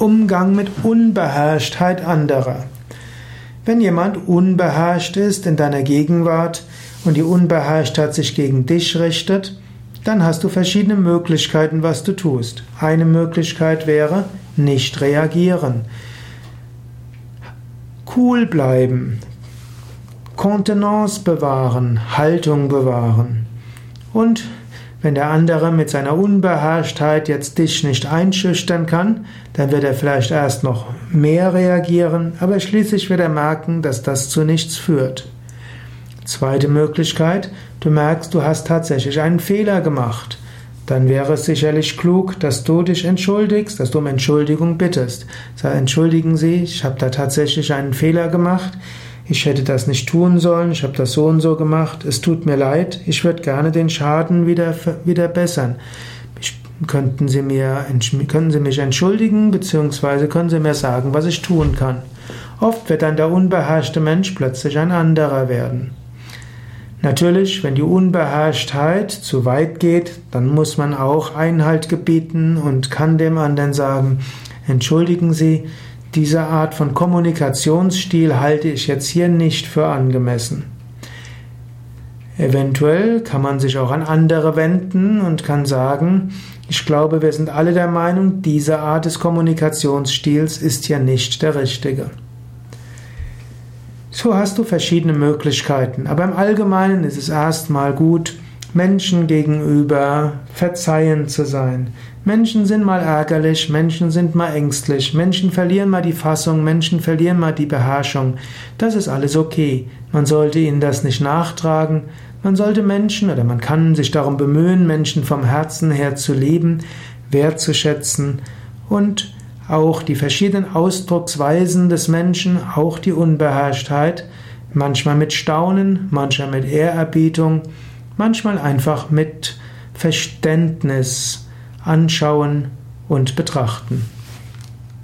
Umgang mit Unbeherrschtheit anderer. Wenn jemand unbeherrscht ist in deiner Gegenwart und die Unbeherrschtheit sich gegen dich richtet, dann hast du verschiedene Möglichkeiten, was du tust. Eine Möglichkeit wäre, nicht reagieren. Cool bleiben. Kontenance bewahren, Haltung bewahren. Und wenn der andere mit seiner Unbeherrschtheit jetzt dich nicht einschüchtern kann, dann wird er vielleicht erst noch mehr reagieren, aber schließlich wird er merken, dass das zu nichts führt. Zweite Möglichkeit, du merkst, du hast tatsächlich einen Fehler gemacht. Dann wäre es sicherlich klug, dass du dich entschuldigst, dass du um Entschuldigung bittest. Sag, entschuldigen Sie, ich habe da tatsächlich einen Fehler gemacht ich hätte das nicht tun sollen, ich habe das so und so gemacht, es tut mir leid, ich würde gerne den Schaden wieder, wieder bessern. Ich, könnten, Sie mir, können Sie mich entschuldigen, beziehungsweise können Sie mir sagen, was ich tun kann. Oft wird dann der unbeherrschte Mensch plötzlich ein anderer werden. Natürlich, wenn die Unbeherrschtheit zu weit geht, dann muss man auch Einhalt gebieten und kann dem anderen sagen, entschuldigen Sie, diese Art von Kommunikationsstil halte ich jetzt hier nicht für angemessen. Eventuell kann man sich auch an andere wenden und kann sagen, ich glaube, wir sind alle der Meinung, diese Art des Kommunikationsstils ist ja nicht der richtige. So hast du verschiedene Möglichkeiten, aber im Allgemeinen ist es erstmal gut, Menschen gegenüber verzeihend zu sein. Menschen sind mal ärgerlich, Menschen sind mal ängstlich, Menschen verlieren mal die Fassung, Menschen verlieren mal die Beherrschung. Das ist alles okay. Man sollte ihnen das nicht nachtragen. Man sollte Menschen oder man kann sich darum bemühen, Menschen vom Herzen her zu lieben, wertzuschätzen und auch die verschiedenen Ausdrucksweisen des Menschen, auch die Unbeherrschtheit, manchmal mit Staunen, manchmal mit Ehrerbietung, manchmal einfach mit Verständnis anschauen und betrachten.